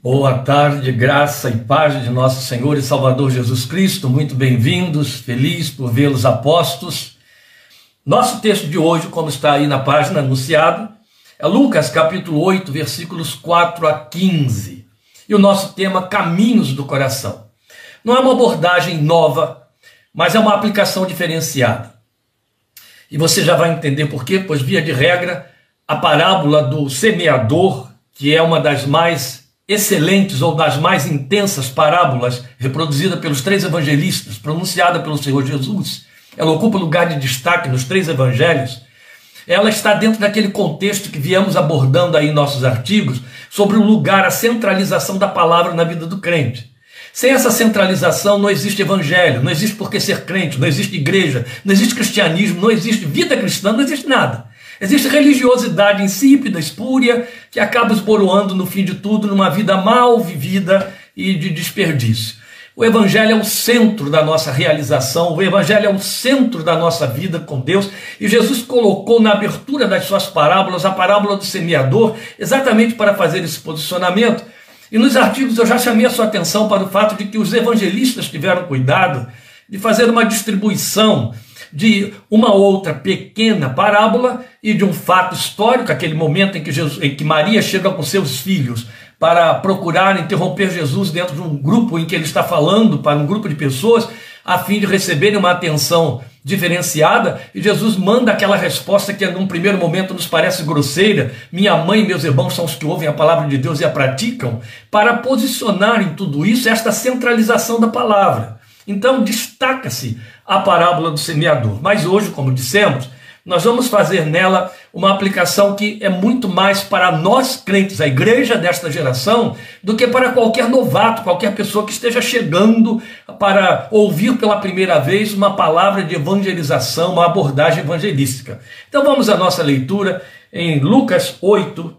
Boa tarde, graça e paz de nosso Senhor e Salvador Jesus Cristo. Muito bem-vindos, feliz por vê-los apostos. Nosso texto de hoje, como está aí na página anunciado, é Lucas capítulo 8, versículos 4 a 15. E o nosso tema Caminhos do Coração. Não é uma abordagem nova, mas é uma aplicação diferenciada. E você já vai entender por quê, pois via de regra, a parábola do semeador, que é uma das mais excelentes ou das mais intensas parábolas reproduzida pelos três evangelistas, pronunciada pelo Senhor Jesus, ela ocupa lugar de destaque nos três evangelhos. Ela está dentro daquele contexto que viemos abordando aí em nossos artigos sobre o lugar, a centralização da palavra na vida do crente. Sem essa centralização não existe evangelho, não existe por que ser crente, não existe igreja, não existe cristianismo, não existe vida cristã, não existe nada. Existe religiosidade insípida, espúria, que acaba esboroando no fim de tudo numa vida mal vivida e de desperdício. O Evangelho é o centro da nossa realização, o Evangelho é o centro da nossa vida com Deus, e Jesus colocou na abertura das suas parábolas a parábola do semeador, exatamente para fazer esse posicionamento. E nos artigos eu já chamei a sua atenção para o fato de que os evangelistas tiveram cuidado de fazer uma distribuição de uma outra pequena parábola e de um fato histórico, aquele momento em que, Jesus, em que Maria chega com seus filhos para procurar interromper Jesus dentro de um grupo em que ele está falando para um grupo de pessoas, a fim de receberem uma atenção diferenciada, e Jesus manda aquela resposta que num primeiro momento nos parece grosseira: minha mãe e meus irmãos são os que ouvem a palavra de Deus e a praticam, para posicionar em tudo isso esta centralização da palavra. Então destaca-se a parábola do semeador. Mas hoje, como dissemos, nós vamos fazer nela uma aplicação que é muito mais para nós crentes, a igreja desta geração, do que para qualquer novato, qualquer pessoa que esteja chegando para ouvir pela primeira vez uma palavra de evangelização, uma abordagem evangelística. Então vamos à nossa leitura em Lucas 8,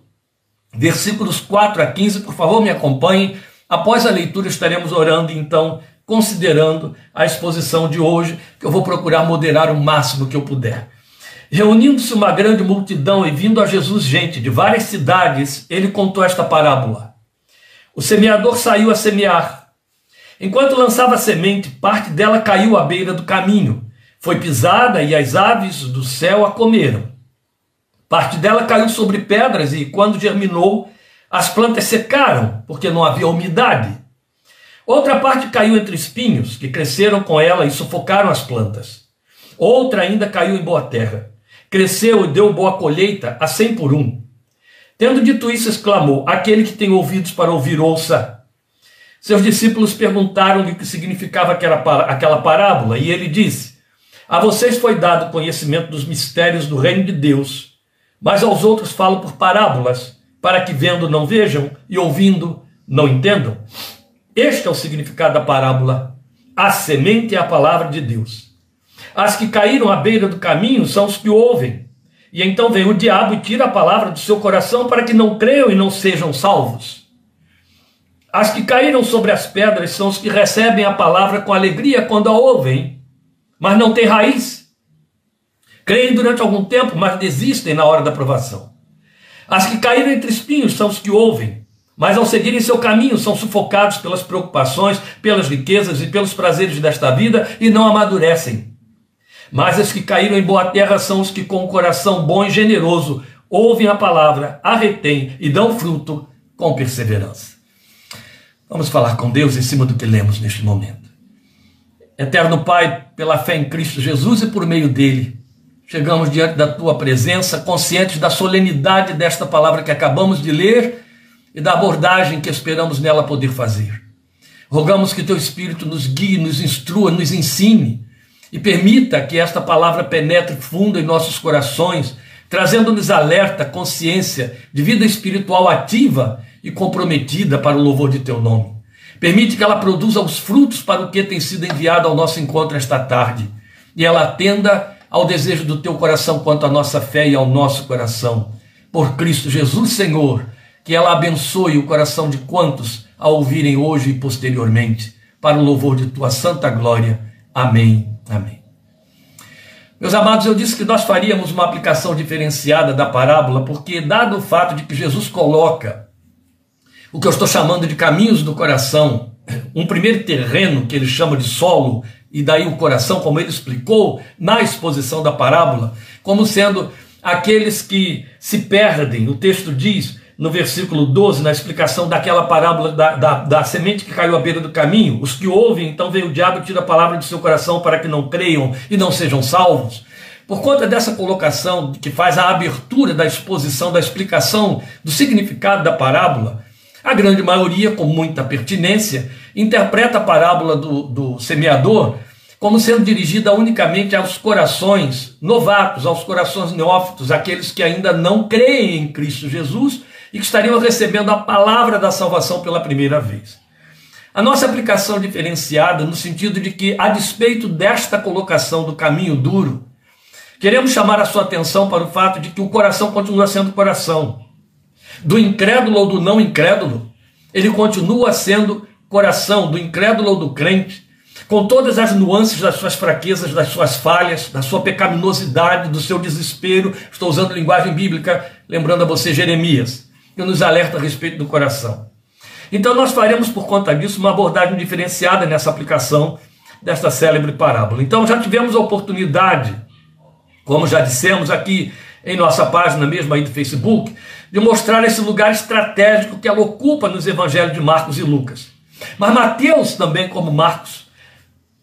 versículos 4 a 15. Por favor, me acompanhem. Após a leitura, estaremos orando então considerando a exposição de hoje, que eu vou procurar moderar o máximo que eu puder. Reunindo-se uma grande multidão e vindo a Jesus gente de várias cidades, ele contou esta parábola. O semeador saiu a semear. Enquanto lançava a semente, parte dela caiu à beira do caminho. Foi pisada e as aves do céu a comeram. Parte dela caiu sobre pedras e, quando germinou, as plantas secaram, porque não havia umidade. Outra parte caiu entre espinhos, que cresceram com ela e sufocaram as plantas. Outra ainda caiu em boa terra. Cresceu e deu boa colheita a cem por um. Tendo dito isso, exclamou: Aquele que tem ouvidos para ouvir, ouça. Seus discípulos perguntaram-lhe o que significava aquela parábola, e ele disse: A vocês foi dado conhecimento dos mistérios do reino de Deus, mas aos outros falo por parábolas, para que vendo não vejam e ouvindo não entendam. Este é o significado da parábola. A semente é a palavra de Deus. As que caíram à beira do caminho são os que ouvem. E então vem o diabo e tira a palavra do seu coração para que não creiam e não sejam salvos. As que caíram sobre as pedras são os que recebem a palavra com alegria quando a ouvem, mas não têm raiz. Creem durante algum tempo, mas desistem na hora da provação. As que caíram entre espinhos são os que ouvem, mas ao seguirem seu caminho são sufocados pelas preocupações, pelas riquezas e pelos prazeres desta vida e não amadurecem. Mas os que caíram em boa terra são os que, com o coração bom e generoso, ouvem a palavra, a retêm e dão fruto com perseverança. Vamos falar com Deus em cima do que lemos neste momento. Eterno Pai, pela fé em Cristo Jesus e por meio dele, chegamos diante da tua presença, conscientes da solenidade desta palavra que acabamos de ler e da abordagem que esperamos nela poder fazer. Rogamos que teu Espírito nos guie, nos instrua, nos ensine e permita que esta palavra penetre fundo em nossos corações, trazendo-nos alerta, consciência de vida espiritual ativa e comprometida para o louvor de teu nome. Permite que ela produza os frutos para o que tem sido enviado ao nosso encontro esta tarde e ela atenda ao desejo do teu coração quanto à nossa fé e ao nosso coração. Por Cristo Jesus, Senhor que ela abençoe o coração de quantos a ouvirem hoje e posteriormente, para o louvor de tua santa glória. Amém. Amém. Meus amados, eu disse que nós faríamos uma aplicação diferenciada da parábola, porque, dado o fato de que Jesus coloca o que eu estou chamando de caminhos do coração, um primeiro terreno que ele chama de solo, e daí o coração, como ele explicou na exposição da parábola, como sendo aqueles que se perdem. O texto diz, no versículo 12, na explicação daquela parábola da, da, da, semente que caiu à beira do caminho, os que ouvem, então vem o diabo e tira a palavra de seu coração para que não creiam e não sejam salvos. Por conta dessa colocação que faz a abertura da exposição, da explicação do significado da parábola, a grande maioria, com muita pertinência, interpreta a parábola do, do semeador como sendo dirigida unicamente aos corações novatos, aos corações neófitos, aqueles que ainda não creem em Cristo Jesus e que estariam recebendo a palavra da salvação pela primeira vez. A nossa aplicação diferenciada no sentido de que, a despeito desta colocação do caminho duro, queremos chamar a sua atenção para o fato de que o coração continua sendo coração do incrédulo ou do não incrédulo, ele continua sendo coração do incrédulo ou do crente, com todas as nuances das suas fraquezas, das suas falhas, da sua pecaminosidade, do seu desespero. Estou usando linguagem bíblica, lembrando a você Jeremias, que nos alerta a respeito do coração. Então, nós faremos por conta disso uma abordagem diferenciada nessa aplicação desta célebre parábola. Então, já tivemos a oportunidade, como já dissemos aqui em nossa página mesmo aí do Facebook, de mostrar esse lugar estratégico que ela ocupa nos evangelhos de Marcos e Lucas. Mas Mateus também, como Marcos,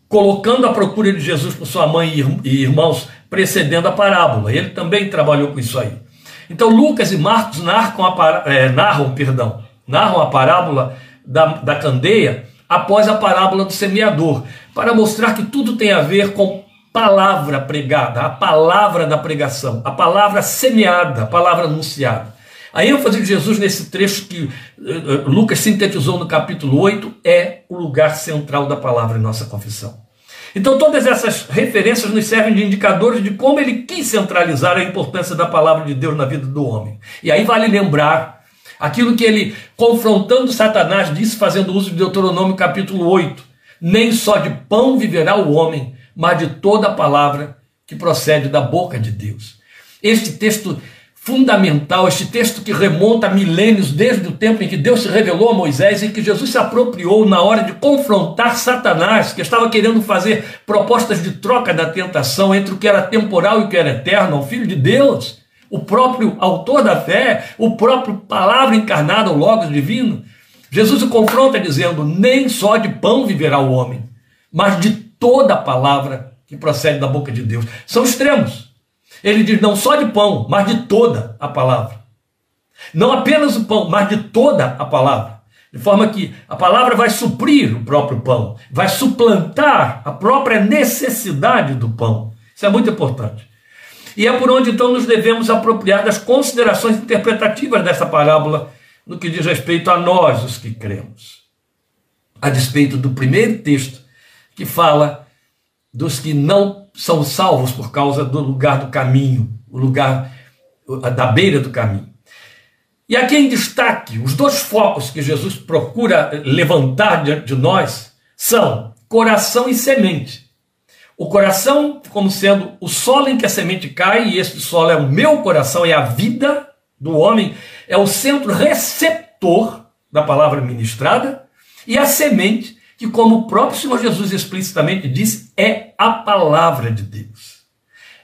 colocando a procura de Jesus por sua mãe e irmãos, precedendo a parábola. Ele também trabalhou com isso aí. Então Lucas e Marcos narram a, é, narram, perdão, narram a parábola da, da candeia após a parábola do semeador, para mostrar que tudo tem a ver com palavra pregada, a palavra da pregação, a palavra semeada, a palavra anunciada. A ênfase de Jesus nesse trecho que uh, Lucas sintetizou no capítulo 8 é o lugar central da palavra em nossa confissão. Então, todas essas referências nos servem de indicadores de como ele quis centralizar a importância da palavra de Deus na vida do homem. E aí vale lembrar aquilo que ele, confrontando Satanás, disse, fazendo uso de Deuteronômio capítulo 8: Nem só de pão viverá o homem, mas de toda a palavra que procede da boca de Deus. Este texto fundamental, este texto que remonta a milênios desde o tempo em que Deus se revelou a Moisés e que Jesus se apropriou na hora de confrontar Satanás, que estava querendo fazer propostas de troca da tentação entre o que era temporal e o que era eterno, ao Filho de Deus, o próprio autor da fé, o próprio palavra encarnada, o Logos divino. Jesus o confronta dizendo: Nem só de pão viverá o homem, mas de toda a palavra que procede da boca de Deus. São extremos. Ele diz não só de pão, mas de toda a palavra. Não apenas o pão, mas de toda a palavra. De forma que a palavra vai suprir o próprio pão, vai suplantar a própria necessidade do pão. Isso é muito importante. E é por onde então nos devemos apropriar das considerações interpretativas dessa parábola no que diz respeito a nós, os que cremos. A despeito do primeiro texto, que fala dos que não são salvos por causa do lugar do caminho, o lugar da beira do caminho. E aqui em destaque, os dois focos que Jesus procura levantar diante de nós são coração e semente. O coração, como sendo o solo em que a semente cai, e esse solo é o meu coração, é a vida do homem, é o centro receptor da palavra ministrada, e a semente que, como o próprio Senhor Jesus explicitamente disse, é a palavra de Deus.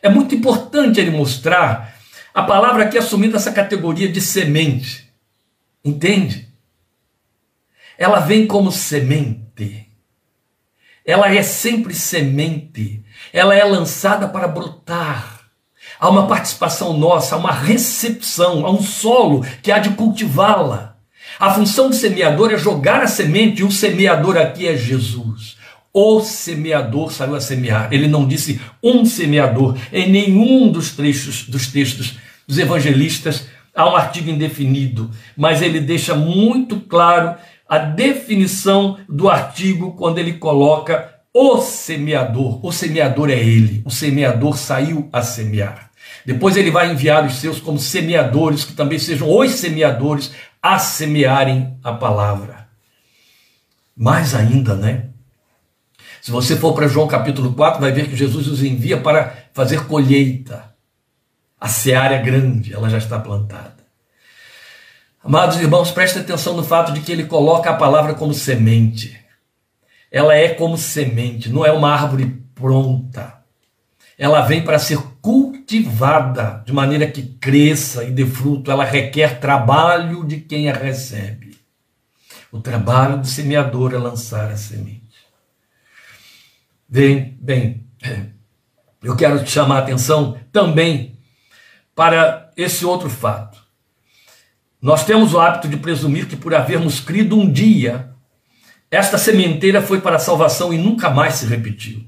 É muito importante ele mostrar a palavra aqui assumindo essa categoria de semente. Entende? Ela vem como semente. Ela é sempre semente. Ela é lançada para brotar. Há uma participação nossa, há uma recepção, há um solo que há de cultivá-la. A função do semeador é jogar a semente, e o semeador aqui é Jesus. O semeador saiu a semear. Ele não disse um semeador. Em nenhum dos trechos dos textos dos evangelistas há um artigo indefinido, mas ele deixa muito claro a definição do artigo quando ele coloca o semeador. O semeador é ele. O semeador saiu a semear. Depois ele vai enviar os seus como semeadores, que também sejam os semeadores, a semearem a palavra. Mais ainda, né? Se você for para João capítulo 4, vai ver que Jesus os envia para fazer colheita. A seara é grande, ela já está plantada. Amados irmãos, prestem atenção no fato de que ele coloca a palavra como semente. Ela é como semente, não é uma árvore pronta. Ela vem para ser cultivada de maneira que cresça e dê fruto. Ela requer trabalho de quem a recebe. O trabalho do semeador é lançar a semente. Bem, bem, eu quero te chamar a atenção também para esse outro fato. Nós temos o hábito de presumir que por havermos crido um dia, esta sementeira foi para a salvação e nunca mais se repetiu.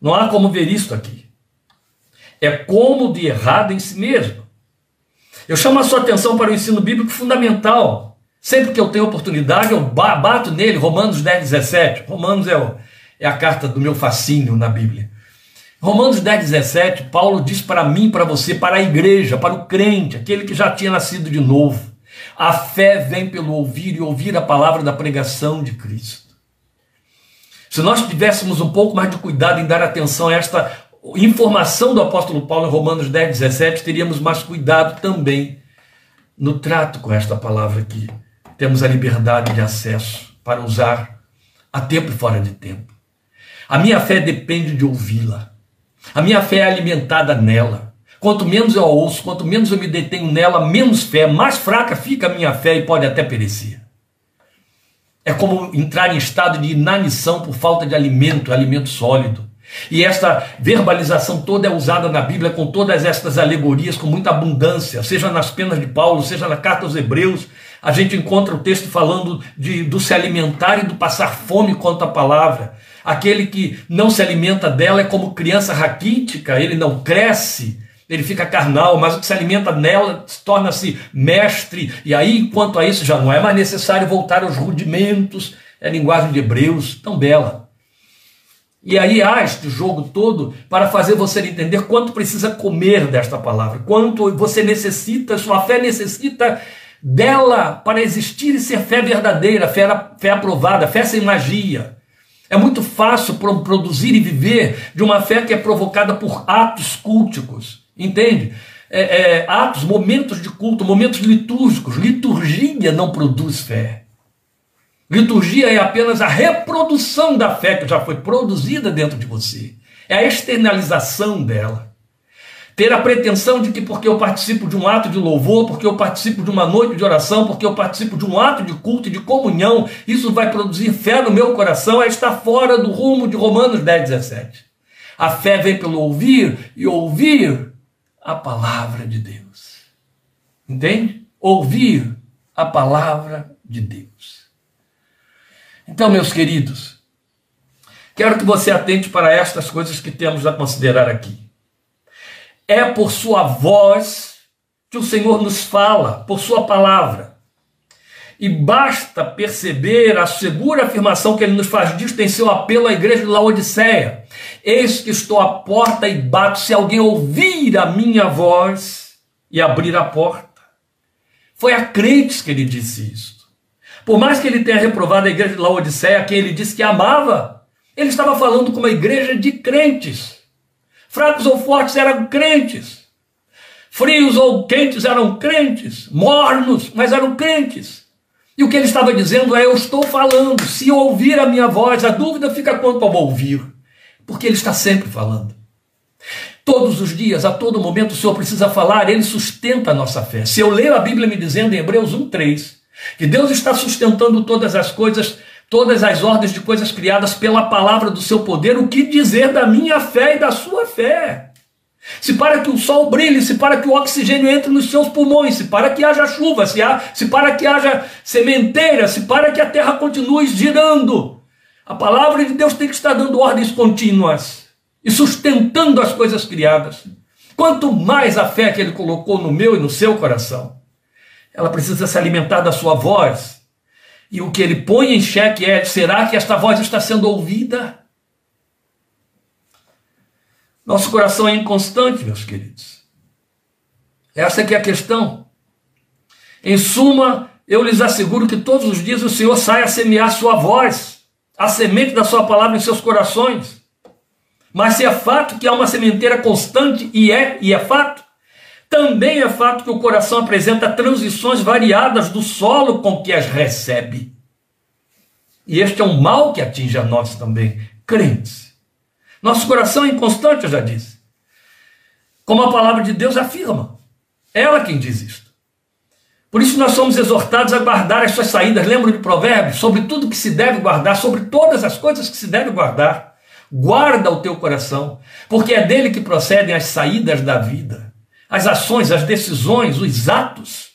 Não há como ver isto aqui. É como de errado em si mesmo. Eu chamo a sua atenção para o ensino bíblico fundamental. Sempre que eu tenho oportunidade, eu bato nele, Romanos 10, 17. Romanos é o, é a carta do meu fascínio na Bíblia. Romanos 10, 17, Paulo diz para mim, para você, para a igreja, para o crente, aquele que já tinha nascido de novo. A fé vem pelo ouvir e ouvir a palavra da pregação de Cristo. Se nós tivéssemos um pouco mais de cuidado em dar atenção a esta informação do apóstolo Paulo em Romanos 10, 17, teríamos mais cuidado também no trato com esta palavra aqui. Temos a liberdade de acesso para usar a tempo e fora de tempo. A minha fé depende de ouvi-la. A minha fé é alimentada nela. Quanto menos eu a ouço, quanto menos eu me detenho nela, menos fé, mais fraca fica a minha fé e pode até perecer. É como entrar em estado de inanição por falta de alimento, alimento sólido. E esta verbalização toda é usada na Bíblia com todas estas alegorias, com muita abundância, seja nas penas de Paulo, seja na carta aos Hebreus. A gente encontra o texto falando de, do se alimentar e do passar fome quanto à palavra. Aquele que não se alimenta dela é como criança raquítica, ele não cresce, ele fica carnal, mas o que se alimenta nela torna-se mestre, e aí, quanto a isso, já não é mais necessário voltar aos rudimentos, é a linguagem de Hebreus, tão bela. E aí há este jogo todo para fazer você entender quanto precisa comer desta palavra, quanto você necessita, sua fé necessita dela para existir e ser fé verdadeira, fé, fé aprovada, fé sem magia. É muito fácil produzir e viver de uma fé que é provocada por atos culticos, entende? É, é, atos, momentos de culto, momentos litúrgicos. Liturgia não produz fé. Liturgia é apenas a reprodução da fé que já foi produzida dentro de você. É a externalização dela ter a pretensão de que porque eu participo de um ato de louvor, porque eu participo de uma noite de oração, porque eu participo de um ato de culto e de comunhão, isso vai produzir fé no meu coração, é estar fora do rumo de Romanos 10, 17. A fé vem pelo ouvir e ouvir a palavra de Deus. Entende? Ouvir a palavra de Deus. Então, meus queridos, quero que você atente para estas coisas que temos a considerar aqui. É por sua voz que o Senhor nos fala, por sua palavra. E basta perceber a segura afirmação que ele nos faz disso em seu apelo à igreja de Laodiceia. Eis que estou à porta e bato, se alguém ouvir a minha voz e abrir a porta. Foi a crentes que ele disse isso. Por mais que ele tenha reprovado a igreja de Laodiceia, a quem ele disse que amava, ele estava falando com uma igreja de crentes. Fracos ou fortes eram crentes. Frios ou quentes eram crentes. Mornos, mas eram crentes. E o que ele estava dizendo é: Eu estou falando. Se ouvir a minha voz, a dúvida fica quanto ao ouvir. Porque ele está sempre falando. Todos os dias, a todo momento, o Senhor precisa falar, ele sustenta a nossa fé. Se eu leio a Bíblia me dizendo em Hebreus 1,3 que Deus está sustentando todas as coisas todas as ordens de coisas criadas pela palavra do seu poder, o que dizer da minha fé e da sua fé? Se para que o sol brilhe, se para que o oxigênio entre nos seus pulmões, se para que haja chuva, se, há, se para que haja sementeira, se para que a terra continue girando. A palavra de Deus tem que estar dando ordens contínuas e sustentando as coisas criadas. Quanto mais a fé que ele colocou no meu e no seu coração, ela precisa se alimentar da sua voz, e o que ele põe em xeque é: será que esta voz está sendo ouvida? Nosso coração é inconstante, meus queridos. Essa é que é a questão. Em suma, eu lhes asseguro que todos os dias o Senhor sai a semear sua voz, a semente da sua palavra em seus corações. Mas se é fato que há uma sementeira constante, e é, e é fato, também é fato que o coração apresenta transições variadas do solo com que as recebe. E este é um mal que atinge a nós também, crentes. Nosso coração é inconstante, eu já disse. Como a palavra de Deus afirma. Ela quem diz isto. Por isso nós somos exortados a guardar as suas saídas. Lembra de Provérbios? Sobre tudo que se deve guardar, sobre todas as coisas que se deve guardar. Guarda o teu coração, porque é dele que procedem as saídas da vida, as ações, as decisões, os atos,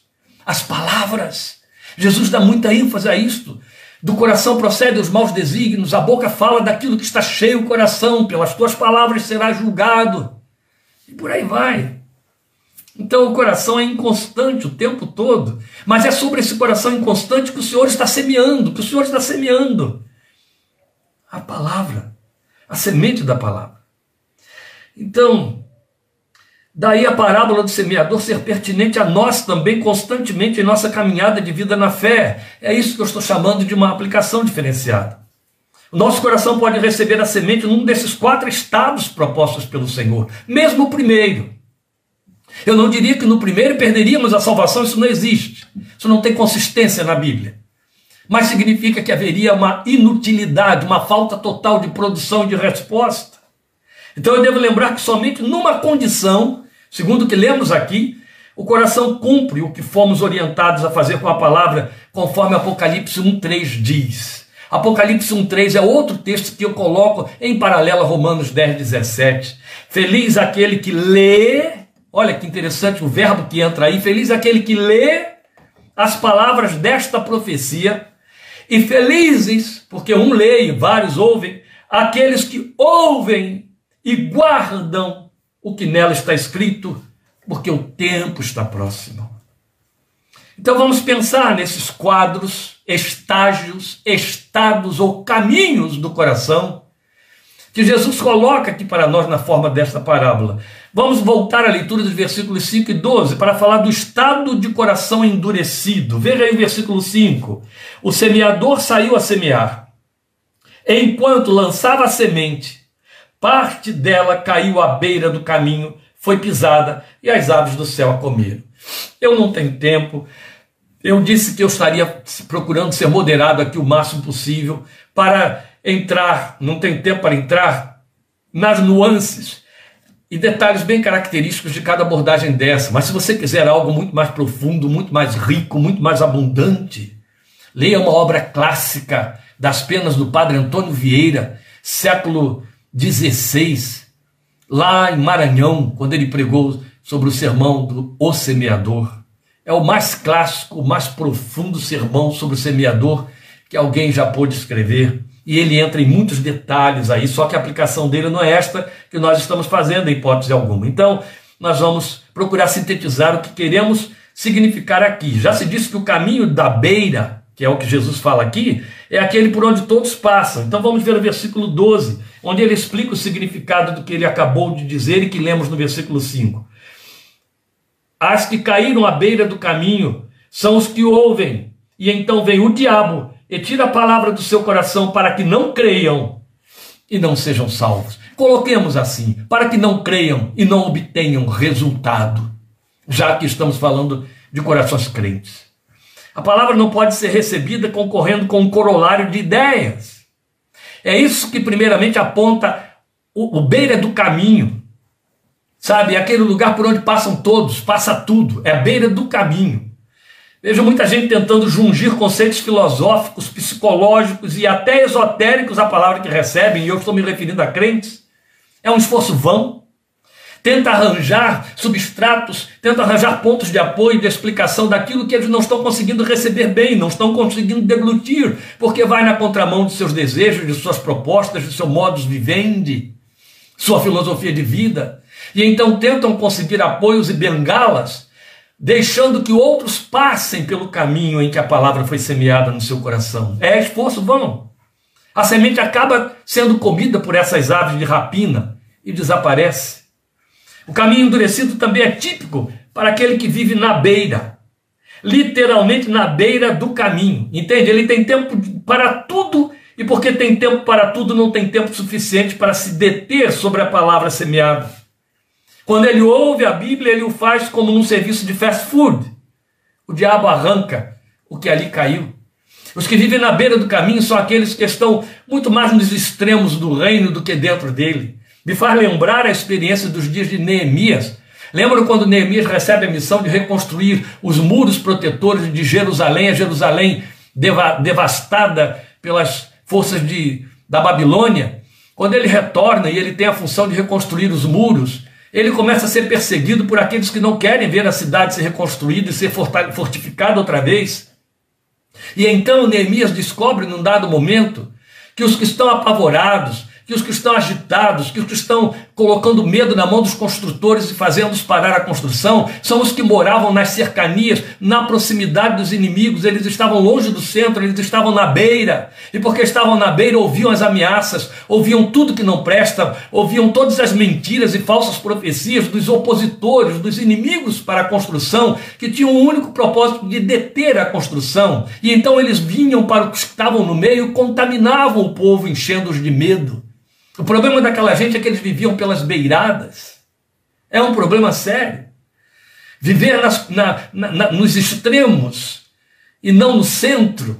as palavras. Jesus dá muita ênfase a isto. Do coração procedem os maus desígnios, a boca fala daquilo que está cheio o coração, pelas tuas palavras será julgado. E por aí vai. Então o coração é inconstante o tempo todo, mas é sobre esse coração inconstante que o Senhor está semeando, que o Senhor está semeando a palavra a semente da palavra. Então, daí a parábola do semeador ser pertinente a nós também constantemente em nossa caminhada de vida na fé. É isso que eu estou chamando de uma aplicação diferenciada. O nosso coração pode receber a semente num desses quatro estados propostos pelo Senhor, mesmo o primeiro. Eu não diria que no primeiro perderíamos a salvação, isso não existe. Isso não tem consistência na Bíblia mas significa que haveria uma inutilidade, uma falta total de produção de resposta. Então eu devo lembrar que somente numa condição, segundo o que lemos aqui, o coração cumpre o que fomos orientados a fazer com a palavra, conforme Apocalipse 1,3 diz. Apocalipse 1,3 é outro texto que eu coloco em paralelo a Romanos 10, 17. Feliz aquele que lê, olha que interessante o verbo que entra aí, feliz aquele que lê as palavras desta profecia e felizes, porque um lê e vários ouvem, aqueles que ouvem e guardam o que nela está escrito, porque o tempo está próximo. Então vamos pensar nesses quadros, estágios, estados ou caminhos do coração que Jesus coloca aqui para nós na forma desta parábola. Vamos voltar à leitura dos versículos 5 e 12 para falar do estado de coração endurecido. Veja aí o versículo 5. O semeador saiu a semear. Enquanto lançava a semente, parte dela caiu à beira do caminho, foi pisada e as aves do céu a comeram. Eu não tenho tempo. Eu disse que eu estaria procurando ser moderado aqui o máximo possível para entrar, não tem tempo para entrar nas nuances e detalhes bem característicos de cada abordagem dessa. Mas se você quiser algo muito mais profundo, muito mais rico, muito mais abundante, leia uma obra clássica das penas do padre Antônio Vieira, século XVI, lá em Maranhão, quando ele pregou sobre o sermão do O Semeador. É o mais clássico, o mais profundo sermão sobre o semeador que alguém já pôde escrever e ele entra em muitos detalhes aí, só que a aplicação dele não é esta que nós estamos fazendo, em hipótese alguma. Então, nós vamos procurar sintetizar o que queremos significar aqui. Já se disse que o caminho da beira, que é o que Jesus fala aqui, é aquele por onde todos passam. Então vamos ver o versículo 12, onde ele explica o significado do que ele acabou de dizer e que lemos no versículo 5. As que caíram à beira do caminho são os que ouvem, e então vem o diabo e tira a palavra do seu coração para que não creiam e não sejam salvos. Coloquemos assim, para que não creiam e não obtenham resultado, já que estamos falando de corações crentes. A palavra não pode ser recebida concorrendo com um corolário de ideias. É isso que primeiramente aponta o, o beira do caminho. Sabe, aquele lugar por onde passam todos, passa tudo, é a beira do caminho. Vejo muita gente tentando jungir conceitos filosóficos, psicológicos e até esotéricos à palavra que recebem, e eu estou me referindo a crentes. É um esforço vão. Tenta arranjar substratos, tenta arranjar pontos de apoio, de explicação daquilo que eles não estão conseguindo receber bem, não estão conseguindo deglutir, porque vai na contramão de seus desejos, de suas propostas, de seu modus vivendi, sua filosofia de vida. E então tentam conseguir apoios e bengalas deixando que outros passem pelo caminho em que a palavra foi semeada no seu coração. É esforço vão. A semente acaba sendo comida por essas aves de rapina e desaparece. O caminho endurecido também é típico para aquele que vive na beira, literalmente na beira do caminho. Entende? Ele tem tempo para tudo e porque tem tempo para tudo, não tem tempo suficiente para se deter sobre a palavra semeada. Quando ele ouve a Bíblia, ele o faz como num serviço de fast food. O diabo arranca o que ali caiu. Os que vivem na beira do caminho são aqueles que estão muito mais nos extremos do reino do que dentro dele. Me faz lembrar a experiência dos dias de Neemias. Lembra quando Neemias recebe a missão de reconstruir os muros protetores de Jerusalém, a Jerusalém devastada pelas forças de, da Babilônia? Quando ele retorna e ele tem a função de reconstruir os muros, ele começa a ser perseguido por aqueles que não querem ver a cidade ser reconstruída e ser fortificada outra vez. E então Neemias descobre num dado momento que os que estão apavorados, que os que estão agitados, que os que estão colocando medo na mão dos construtores e fazendo-os parar a construção, são os que moravam nas cercanias, na proximidade dos inimigos, eles estavam longe do centro, eles estavam na beira, e porque estavam na beira, ouviam as ameaças, ouviam tudo que não presta, ouviam todas as mentiras e falsas profecias dos opositores, dos inimigos para a construção, que tinham o único propósito de deter a construção, e então eles vinham para os que estavam no meio contaminavam o povo, enchendo-os de medo. O problema daquela gente é que eles viviam pelas beiradas. É um problema sério. Viver nas, na, na, nos extremos e não no centro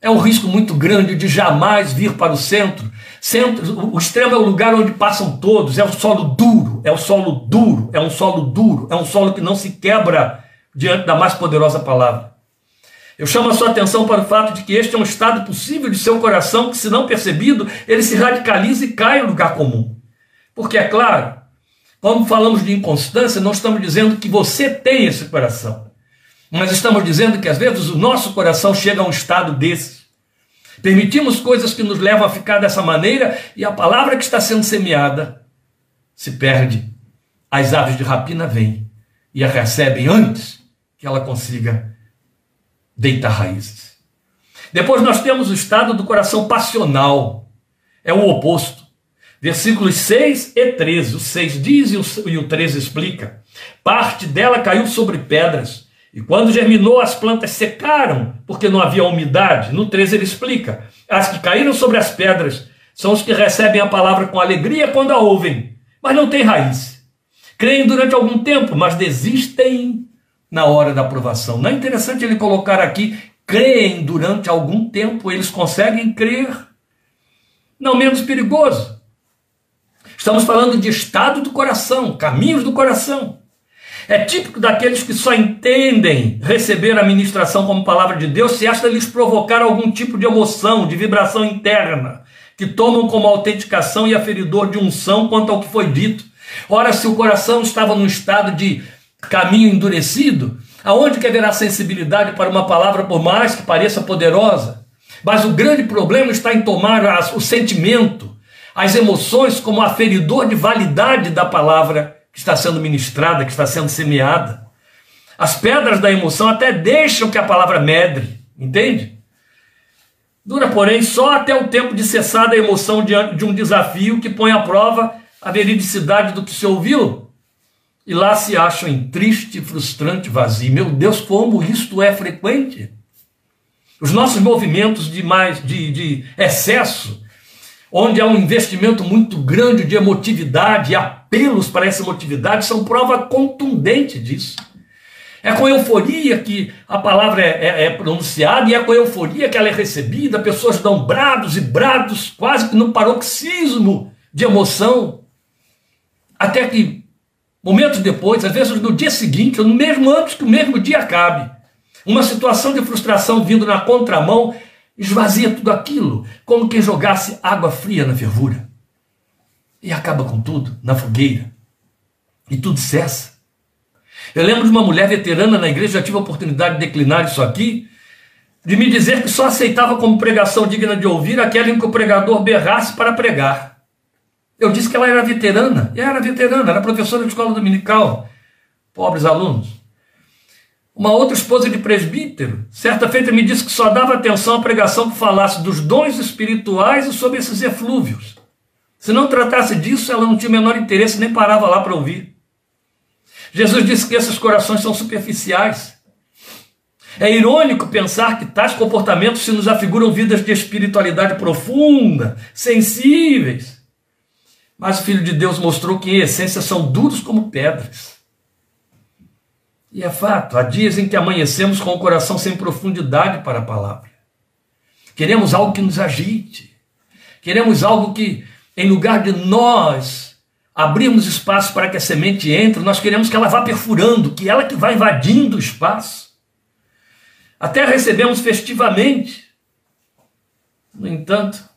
é um risco muito grande de jamais vir para o centro. centro. O extremo é o lugar onde passam todos, é o solo duro, é o solo duro, é um solo duro, é um solo que não se quebra diante da mais poderosa palavra. Eu chamo a sua atenção para o fato de que este é um estado possível de seu coração que, se não percebido, ele se radicaliza e cai no lugar comum. Porque, é claro, quando falamos de inconstância, não estamos dizendo que você tem esse coração, mas estamos dizendo que às vezes o nosso coração chega a um estado desse. Permitimos coisas que nos levam a ficar dessa maneira e a palavra que está sendo semeada se perde. As aves de rapina vêm e a recebem antes que ela consiga deita raízes. Depois nós temos o estado do coração passional, é o oposto. Versículos 6 e 13. O 6 diz e o 13 explica. Parte dela caiu sobre pedras, e quando germinou, as plantas secaram, porque não havia umidade. No 13 ele explica: as que caíram sobre as pedras são os que recebem a palavra com alegria quando a ouvem, mas não têm raiz. Creem durante algum tempo, mas desistem na hora da aprovação. Não é interessante ele colocar aqui, creem durante algum tempo, eles conseguem crer. Não menos perigoso. Estamos falando de estado do coração, caminhos do coração. É típico daqueles que só entendem receber a ministração como palavra de Deus se esta lhes provocar algum tipo de emoção, de vibração interna, que tomam como autenticação e aferidor de unção quanto ao que foi dito. Ora, se o coração estava num estado de caminho endurecido, aonde que haverá sensibilidade para uma palavra, por mais que pareça poderosa? Mas o grande problema está em tomar o sentimento, as emoções como aferidor de validade da palavra que está sendo ministrada, que está sendo semeada. As pedras da emoção até deixam que a palavra medre, entende? Dura, porém, só até o tempo de cessar a emoção diante de um desafio que põe à prova a veridicidade do que se ouviu e lá se acham em triste, frustrante vazio. Meu Deus, como isto é frequente! Os nossos movimentos de mais de, de excesso, onde há um investimento muito grande de emotividade e apelos para essa emotividade, são prova contundente disso. É com euforia que a palavra é, é, é, pronunciada e é com euforia que ela é recebida. Pessoas dão brados e brados, quase que no paroxismo de emoção, até que Momentos depois, às vezes no dia seguinte, ou no mesmo antes que o mesmo dia acabe, uma situação de frustração vindo na contramão esvazia tudo aquilo, como quem jogasse água fria na fervura. E acaba com tudo, na fogueira. E tudo cessa. Eu lembro de uma mulher veterana na igreja, já tive a oportunidade de declinar isso aqui, de me dizer que só aceitava como pregação digna de ouvir aquela em que o pregador berrasse para pregar. Eu disse que ela era veterana, e era veterana, era professora de escola dominical, pobres alunos. Uma outra esposa de presbítero, certa feita me disse que só dava atenção à pregação que falasse dos dons espirituais e sobre esses eflúvios. Se não tratasse disso, ela não tinha o menor interesse, nem parava lá para ouvir. Jesus disse que esses corações são superficiais. É irônico pensar que tais comportamentos se nos afiguram vidas de espiritualidade profunda, sensíveis Mas o Filho de Deus mostrou que, em essência, são duros como pedras. E é fato, há dias em que amanhecemos com o coração sem profundidade para a palavra. Queremos algo que nos agite. Queremos algo que, em lugar de nós abrirmos espaço para que a semente entre, nós queremos que ela vá perfurando, que ela que vá invadindo o espaço. Até recebemos festivamente. No entanto,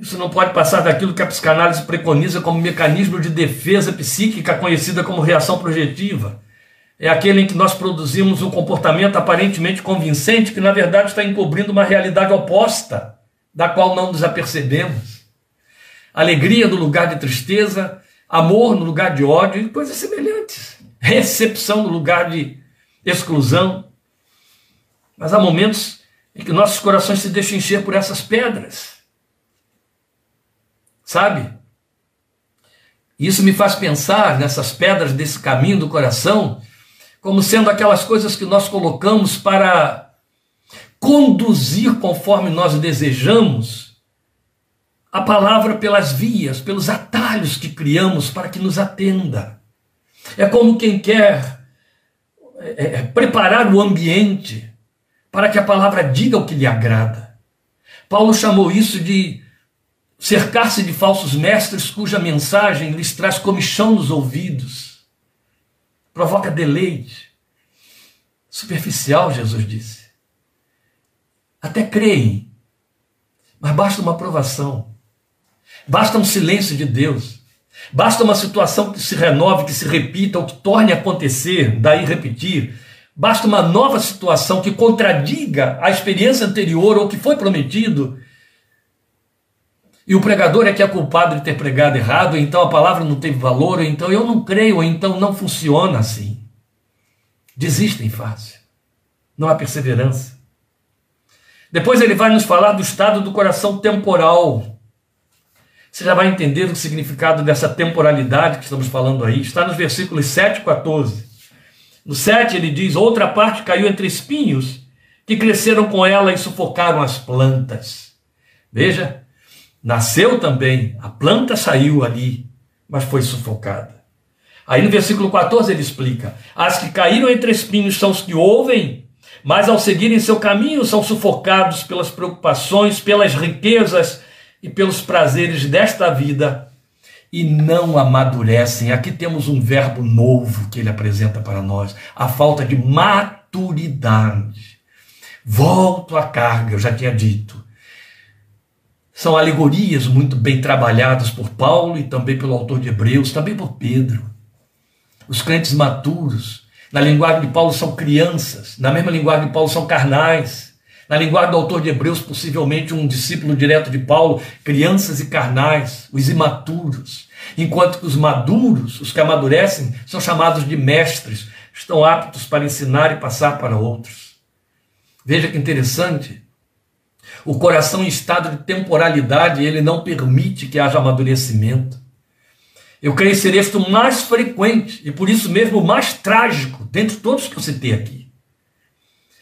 isso não pode passar daquilo que a psicanálise preconiza como mecanismo de defesa psíquica conhecida como reação projetiva. É aquele em que nós produzimos um comportamento aparentemente convincente que, na verdade, está encobrindo uma realidade oposta, da qual não nos apercebemos. Alegria no lugar de tristeza, amor no lugar de ódio e coisas semelhantes. Recepção no lugar de exclusão. Mas há momentos em que nossos corações se deixam encher por essas pedras. Sabe? Isso me faz pensar nessas pedras desse caminho do coração como sendo aquelas coisas que nós colocamos para conduzir conforme nós desejamos a palavra pelas vias, pelos atalhos que criamos para que nos atenda. É como quem quer é, é, preparar o ambiente para que a palavra diga o que lhe agrada. Paulo chamou isso de cercar-se de falsos mestres cuja mensagem lhes traz comichão nos ouvidos, provoca deleite. Superficial, Jesus disse. Até creem, mas basta uma aprovação, basta um silêncio de Deus, basta uma situação que se renove, que se repita, ou que torne a acontecer, daí repetir. Basta uma nova situação que contradiga a experiência anterior ou que foi prometido e o pregador é que é culpado de ter pregado errado, então a palavra não teve valor, então eu não creio, então não funciona assim. Desistem fácil. Não há perseverança. Depois ele vai nos falar do estado do coração temporal. Você já vai entender o significado dessa temporalidade que estamos falando aí. Está nos versículos 7 e 14. No 7 ele diz: Outra parte caiu entre espinhos que cresceram com ela e sufocaram as plantas. Veja, Nasceu também, a planta saiu ali, mas foi sufocada. Aí no versículo 14 ele explica: As que caíram entre espinhos são os que ouvem, mas ao seguirem seu caminho são sufocados pelas preocupações, pelas riquezas e pelos prazeres desta vida e não amadurecem. Aqui temos um verbo novo que ele apresenta para nós: a falta de maturidade. Volto à carga, eu já tinha dito. São alegorias muito bem trabalhadas por Paulo e também pelo autor de Hebreus, também por Pedro. Os crentes maturos, na linguagem de Paulo, são crianças, na mesma linguagem de Paulo, são carnais. Na linguagem do autor de Hebreus, possivelmente um discípulo direto de Paulo, crianças e carnais, os imaturos. Enquanto que os maduros, os que amadurecem, são chamados de mestres, estão aptos para ensinar e passar para outros. Veja que interessante. O coração em estado de temporalidade, ele não permite que haja amadurecimento. Eu creio ser este o mais frequente e por isso mesmo o mais trágico dentre todos que eu citei aqui.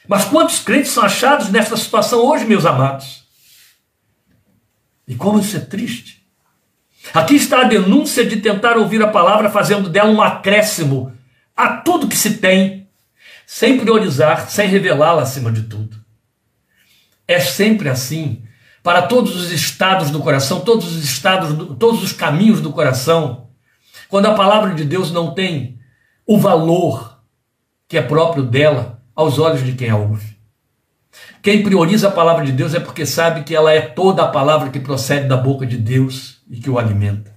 Mas quantos crentes são achados nesta situação hoje, meus amados? E como isso é triste. Aqui está a denúncia de tentar ouvir a palavra fazendo dela um acréscimo a tudo que se tem, sem priorizar, sem revelá-la acima de tudo. É sempre assim. Para todos os estados do coração, todos os estados, todos os caminhos do coração. Quando a palavra de Deus não tem o valor que é próprio dela aos olhos de quem a ouve. Quem prioriza a palavra de Deus é porque sabe que ela é toda a palavra que procede da boca de Deus e que o alimenta.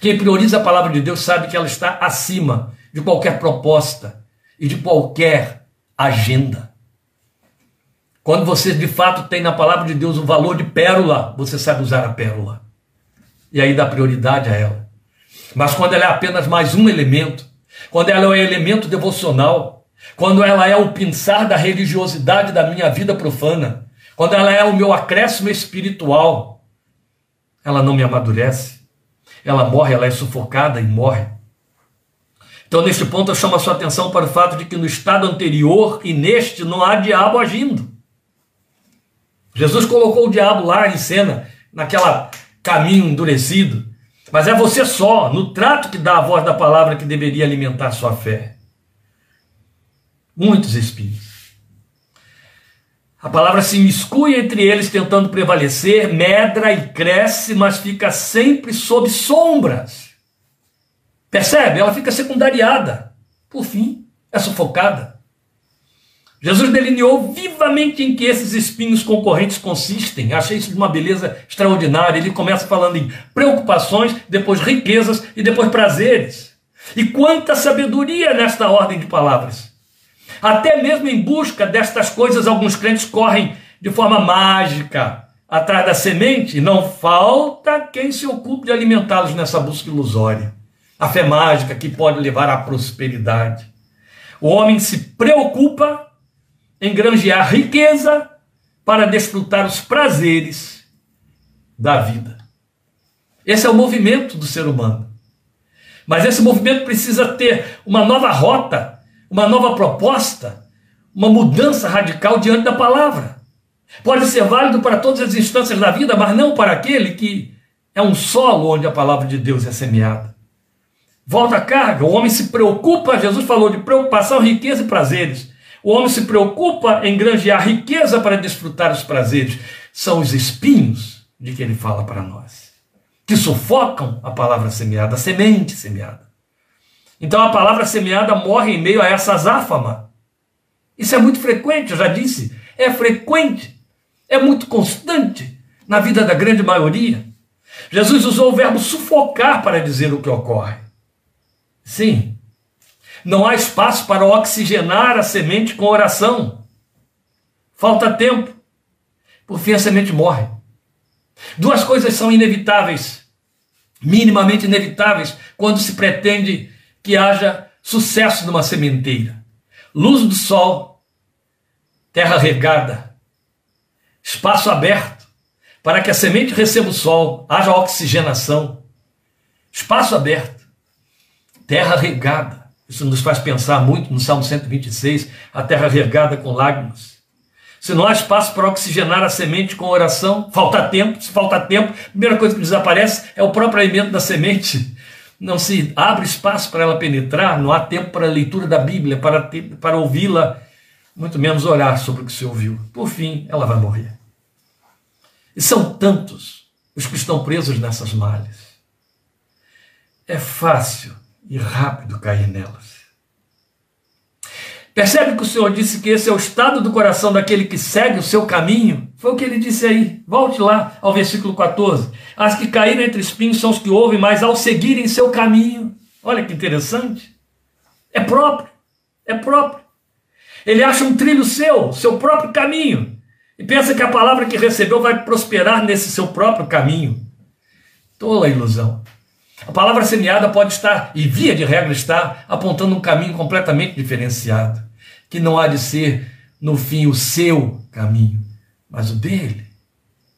Quem prioriza a palavra de Deus sabe que ela está acima de qualquer proposta e de qualquer agenda. Quando você de fato tem na palavra de Deus o valor de pérola, você sabe usar a pérola. E aí dá prioridade a ela. Mas quando ela é apenas mais um elemento, quando ela é um elemento devocional, quando ela é o pensar da religiosidade da minha vida profana, quando ela é o meu acréscimo espiritual, ela não me amadurece. Ela morre, ela é sufocada e morre. Então, neste ponto, eu chamo a sua atenção para o fato de que no estado anterior e neste não há diabo agindo. Jesus colocou o diabo lá em cena, naquela caminho endurecido. Mas é você só, no trato que dá a voz da palavra, que deveria alimentar sua fé. Muitos espinhos. A palavra se miscui entre eles, tentando prevalecer, medra e cresce, mas fica sempre sob sombras. Percebe? Ela fica secundariada. Por fim, é sufocada. Jesus delineou vivamente em que esses espinhos concorrentes consistem. Achei isso de uma beleza extraordinária. Ele começa falando em preocupações, depois riquezas e depois prazeres. E quanta sabedoria nesta ordem de palavras. Até mesmo em busca destas coisas, alguns crentes correm de forma mágica atrás da semente. Não falta quem se ocupe de alimentá-los nessa busca ilusória. A fé mágica que pode levar à prosperidade. O homem se preocupa em riqueza para desfrutar os prazeres da vida. Esse é o movimento do ser humano. Mas esse movimento precisa ter uma nova rota, uma nova proposta, uma mudança radical diante da palavra. Pode ser válido para todas as instâncias da vida, mas não para aquele que é um solo onde a palavra de Deus é semeada. Volta a carga, o homem se preocupa, Jesus falou de preocupação, riqueza e prazeres. O homem se preocupa em granjear riqueza para desfrutar os prazeres. São os espinhos de que ele fala para nós, que sufocam a palavra semeada, a semente semeada. Então a palavra semeada morre em meio a essa azáfama. Isso é muito frequente, eu já disse, é frequente, é muito constante na vida da grande maioria. Jesus usou o verbo sufocar para dizer o que ocorre. Sim, não há espaço para oxigenar a semente com oração. Falta tempo. Por fim, a semente morre. Duas coisas são inevitáveis, minimamente inevitáveis, quando se pretende que haja sucesso numa sementeira: luz do sol, terra regada, espaço aberto para que a semente receba o sol, haja oxigenação, espaço aberto, terra regada. Isso nos faz pensar muito no Salmo 126, a terra regada com lágrimas. Se não há espaço para oxigenar a semente com oração, falta tempo. Se falta tempo, a primeira coisa que desaparece é o próprio alimento da semente. Não se abre espaço para ela penetrar, não há tempo para a leitura da Bíblia, para, para ouvi-la, muito menos orar sobre o que se ouviu. Por fim, ela vai morrer. E são tantos os que estão presos nessas malhas. É fácil e rápido cair nelas. Percebe que o Senhor disse que esse é o estado do coração daquele que segue o seu caminho? Foi o que ele disse aí. Volte lá ao versículo 14. As que caíram entre espinhos são os que ouvem, mas ao seguirem seu caminho. Olha que interessante. É próprio. É próprio. Ele acha um trilho seu, seu próprio caminho. E pensa que a palavra que recebeu vai prosperar nesse seu próprio caminho. Tola ilusão. A palavra semeada pode estar, e via de regra está, apontando um caminho completamente diferenciado, que não há de ser, no fim, o seu caminho, mas o dele,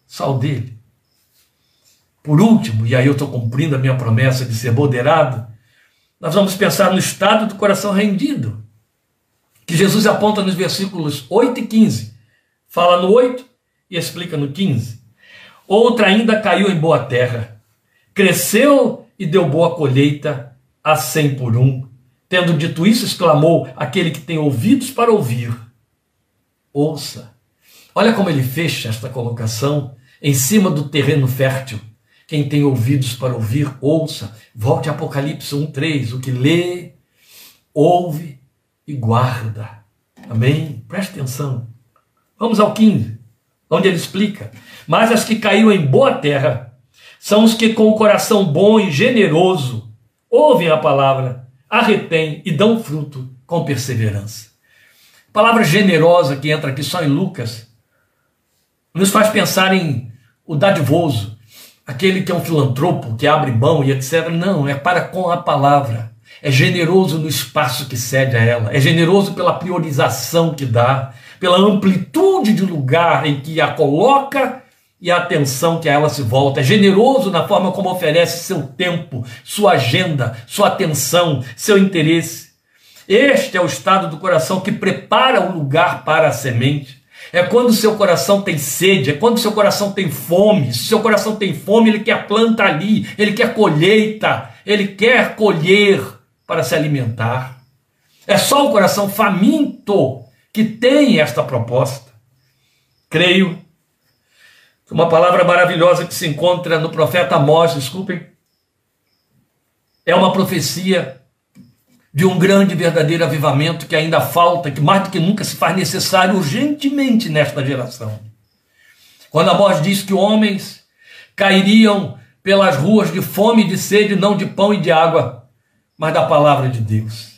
só o dele. Por último, e aí eu estou cumprindo a minha promessa de ser moderado, nós vamos pensar no estado do coração rendido, que Jesus aponta nos versículos 8 e 15. Fala no 8 e explica no 15. Outra ainda caiu em boa terra, cresceu e deu boa colheita a cem por um. Tendo dito isso, exclamou aquele que tem ouvidos para ouvir: Ouça. Olha como ele fecha esta colocação em cima do terreno fértil. Quem tem ouvidos para ouvir, ouça. Volte a Apocalipse 1:3, o que lê, ouve e guarda. Amém? Preste atenção. Vamos ao 15, onde ele explica: Mas as que caíram em boa terra, são os que, com o coração bom e generoso, ouvem a palavra, a e dão fruto com perseverança. A palavra generosa que entra aqui só em Lucas nos faz pensar em o dadivoso, aquele que é um filantropo, que abre mão e etc. Não, é para com a palavra. É generoso no espaço que cede a ela, é generoso pela priorização que dá, pela amplitude de lugar em que a coloca e a atenção que a ela se volta. É generoso na forma como oferece seu tempo, sua agenda, sua atenção, seu interesse. Este é o estado do coração que prepara o lugar para a semente. É quando seu coração tem sede, é quando seu coração tem fome. Se seu coração tem fome, ele quer planta ali, ele quer colheita, ele quer colher para se alimentar. É só o coração faminto que tem esta proposta. Creio uma palavra maravilhosa que se encontra no profeta Amós, desculpem, é uma profecia de um grande e verdadeiro avivamento que ainda falta, que mais do que nunca se faz necessário urgentemente nesta geração. Quando Amós diz que homens cairiam pelas ruas de fome e de sede, não de pão e de água, mas da palavra de Deus.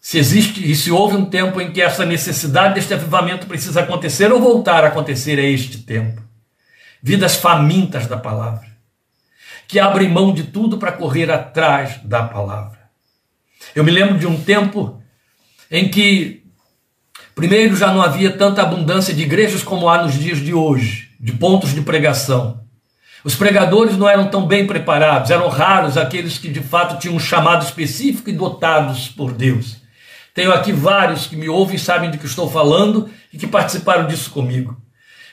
Se existe e se houve um tempo em que essa necessidade deste avivamento precisa acontecer ou voltar a acontecer, é este tempo. Vidas famintas da palavra, que abrem mão de tudo para correr atrás da palavra. Eu me lembro de um tempo em que, primeiro, já não havia tanta abundância de igrejas como há nos dias de hoje, de pontos de pregação. Os pregadores não eram tão bem preparados, eram raros aqueles que de fato tinham um chamado específico e dotados por Deus. Tenho aqui vários que me ouvem sabem do que estou falando e que participaram disso comigo.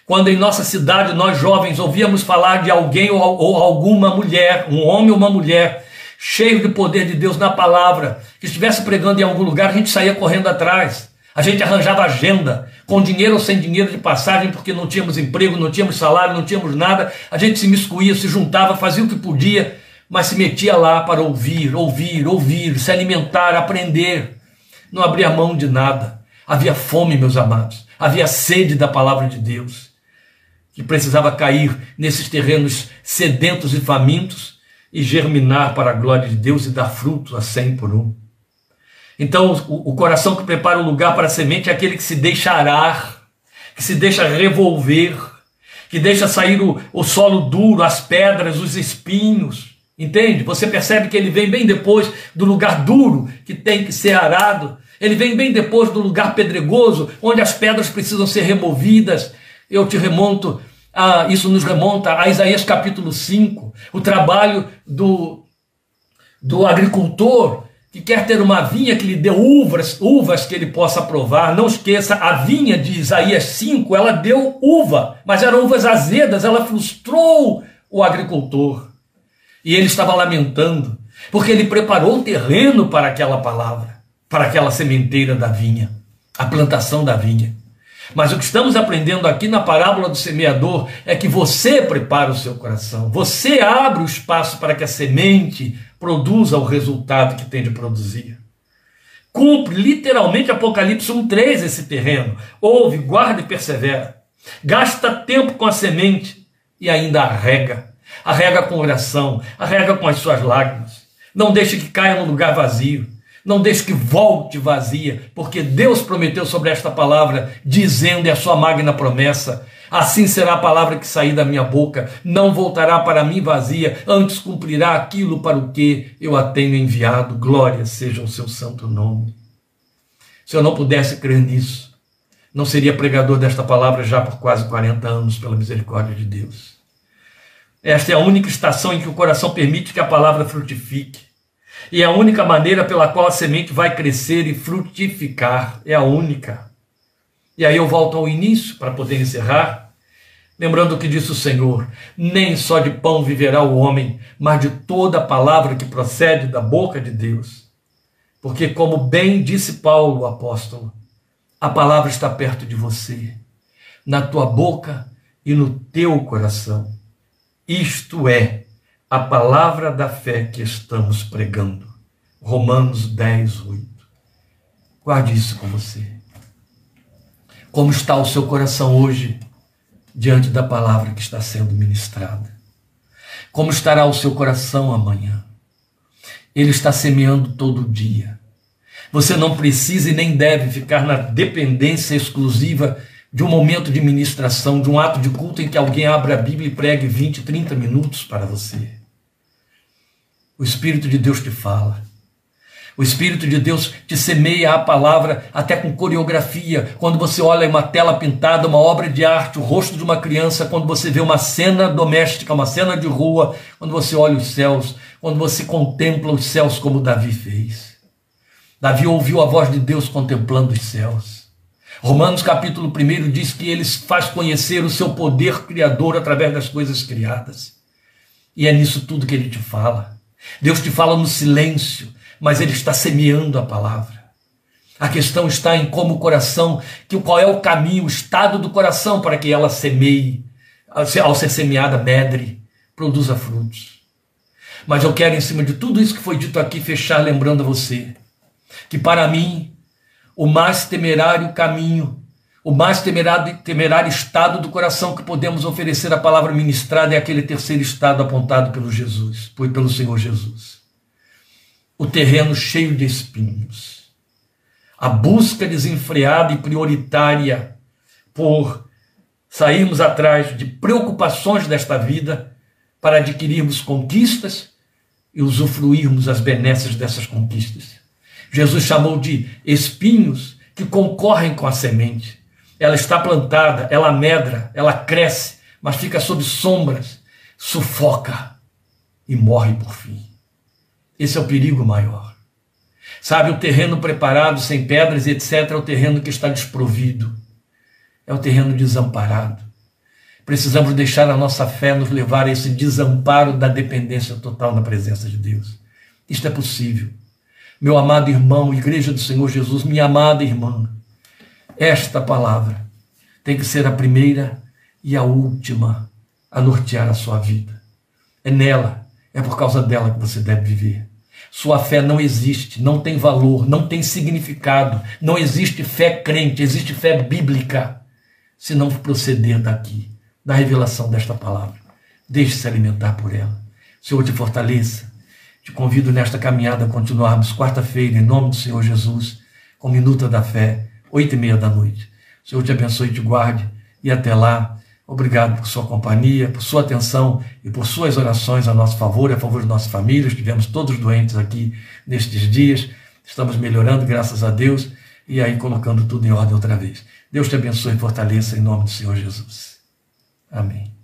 Quando em nossa cidade nós jovens ouvíamos falar de alguém ou, ou alguma mulher, um homem ou uma mulher, cheio de poder de Deus na palavra, que estivesse pregando em algum lugar, a gente saía correndo atrás. A gente arranjava agenda, com dinheiro ou sem dinheiro de passagem, porque não tínhamos emprego, não tínhamos salário, não tínhamos nada. A gente se miscuía, se juntava, fazia o que podia, mas se metia lá para ouvir, ouvir, ouvir, se alimentar, aprender. Não abria mão de nada. Havia fome, meus amados. Havia sede da palavra de Deus, que precisava cair nesses terrenos sedentos e famintos e germinar para a glória de Deus e dar frutos a cem por um. Então, o, o coração que prepara o lugar para a semente é aquele que se deixa arar, que se deixa revolver, que deixa sair o, o solo duro, as pedras, os espinhos. Entende? Você percebe que ele vem bem depois do lugar duro que tem que ser arado. Ele vem bem depois do lugar pedregoso, onde as pedras precisam ser removidas. Eu te remonto, a, isso nos remonta a Isaías capítulo 5, o trabalho do, do agricultor que quer ter uma vinha que lhe dê uvas, uvas que ele possa provar. Não esqueça, a vinha de Isaías 5, ela deu uva, mas eram uvas azedas, ela frustrou o agricultor. E ele estava lamentando, porque ele preparou o terreno para aquela palavra, para aquela sementeira da vinha, a plantação da vinha. Mas o que estamos aprendendo aqui na parábola do semeador é que você prepara o seu coração, você abre o espaço para que a semente produza o resultado que tem de produzir. Cumpre literalmente Apocalipse 1,3 esse terreno. Ouve, guarda e persevera. Gasta tempo com a semente e ainda arrega. Arrega com oração, arrega com as suas lágrimas. Não deixe que caia num lugar vazio. Não deixe que volte vazia, porque Deus prometeu sobre esta palavra, dizendo, é a sua magna promessa: Assim será a palavra que sair da minha boca, não voltará para mim vazia, antes cumprirá aquilo para o que eu a tenho enviado. Glória seja o seu santo nome. Se eu não pudesse crer nisso, não seria pregador desta palavra já por quase 40 anos, pela misericórdia de Deus. Esta é a única estação em que o coração permite que a palavra frutifique. E é a única maneira pela qual a semente vai crescer e frutificar. É a única. E aí eu volto ao início para poder encerrar, lembrando o que disse o Senhor: nem só de pão viverá o homem, mas de toda a palavra que procede da boca de Deus. Porque, como bem disse Paulo, o apóstolo, a palavra está perto de você, na tua boca e no teu coração. Isto é a palavra da fé que estamos pregando. Romanos 10, 8. Guarde isso com você. Como está o seu coração hoje diante da palavra que está sendo ministrada? Como estará o seu coração amanhã? Ele está semeando todo dia. Você não precisa e nem deve ficar na dependência exclusiva de um momento de ministração, de um ato de culto em que alguém abra a Bíblia e pregue 20, 30 minutos para você. O Espírito de Deus te fala. O Espírito de Deus te semeia a palavra até com coreografia. Quando você olha uma tela pintada, uma obra de arte, o rosto de uma criança, quando você vê uma cena doméstica, uma cena de rua, quando você olha os céus, quando você contempla os céus como Davi fez. Davi ouviu a voz de Deus contemplando os céus. Romanos capítulo 1 diz que ele faz conhecer o seu poder criador através das coisas criadas. E é nisso tudo que ele te fala. Deus te fala no silêncio, mas ele está semeando a palavra. A questão está em como o coração, que qual é o caminho, o estado do coração para que ela semeie, ao ser semeada, medre, produza frutos. Mas eu quero, em cima de tudo isso que foi dito aqui, fechar lembrando a você que para mim o mais temerário caminho, o mais temerário, temerário estado do coração que podemos oferecer a palavra ministrada é aquele terceiro estado apontado pelo Jesus, pelo Senhor Jesus. O terreno cheio de espinhos. A busca desenfreada e prioritária por sairmos atrás de preocupações desta vida para adquirirmos conquistas e usufruirmos as benesses dessas conquistas. Jesus chamou de espinhos que concorrem com a semente. Ela está plantada, ela medra, ela cresce, mas fica sob sombras, sufoca e morre por fim. Esse é o perigo maior. Sabe, o terreno preparado, sem pedras etc., é o terreno que está desprovido, é o terreno desamparado. Precisamos deixar a nossa fé nos levar a esse desamparo da dependência total na presença de Deus. Isto é possível. Meu amado irmão, Igreja do Senhor Jesus, minha amada irmã, esta palavra tem que ser a primeira e a última a nortear a sua vida. É nela, é por causa dela que você deve viver. Sua fé não existe, não tem valor, não tem significado, não existe fé crente, existe fé bíblica, se não proceder daqui, da revelação desta palavra. Deixe-se alimentar por ela. O Senhor te fortaleça, te convido nesta caminhada a continuarmos quarta-feira, em nome do Senhor Jesus, com Minuta da Fé, oito e meia da noite. O Senhor te abençoe e te guarde. E até lá, obrigado por sua companhia, por sua atenção e por suas orações a nosso favor e a favor de nossas famílias. Tivemos todos doentes aqui nestes dias. Estamos melhorando, graças a Deus, e aí colocando tudo em ordem outra vez. Deus te abençoe e fortaleça em nome do Senhor Jesus. Amém.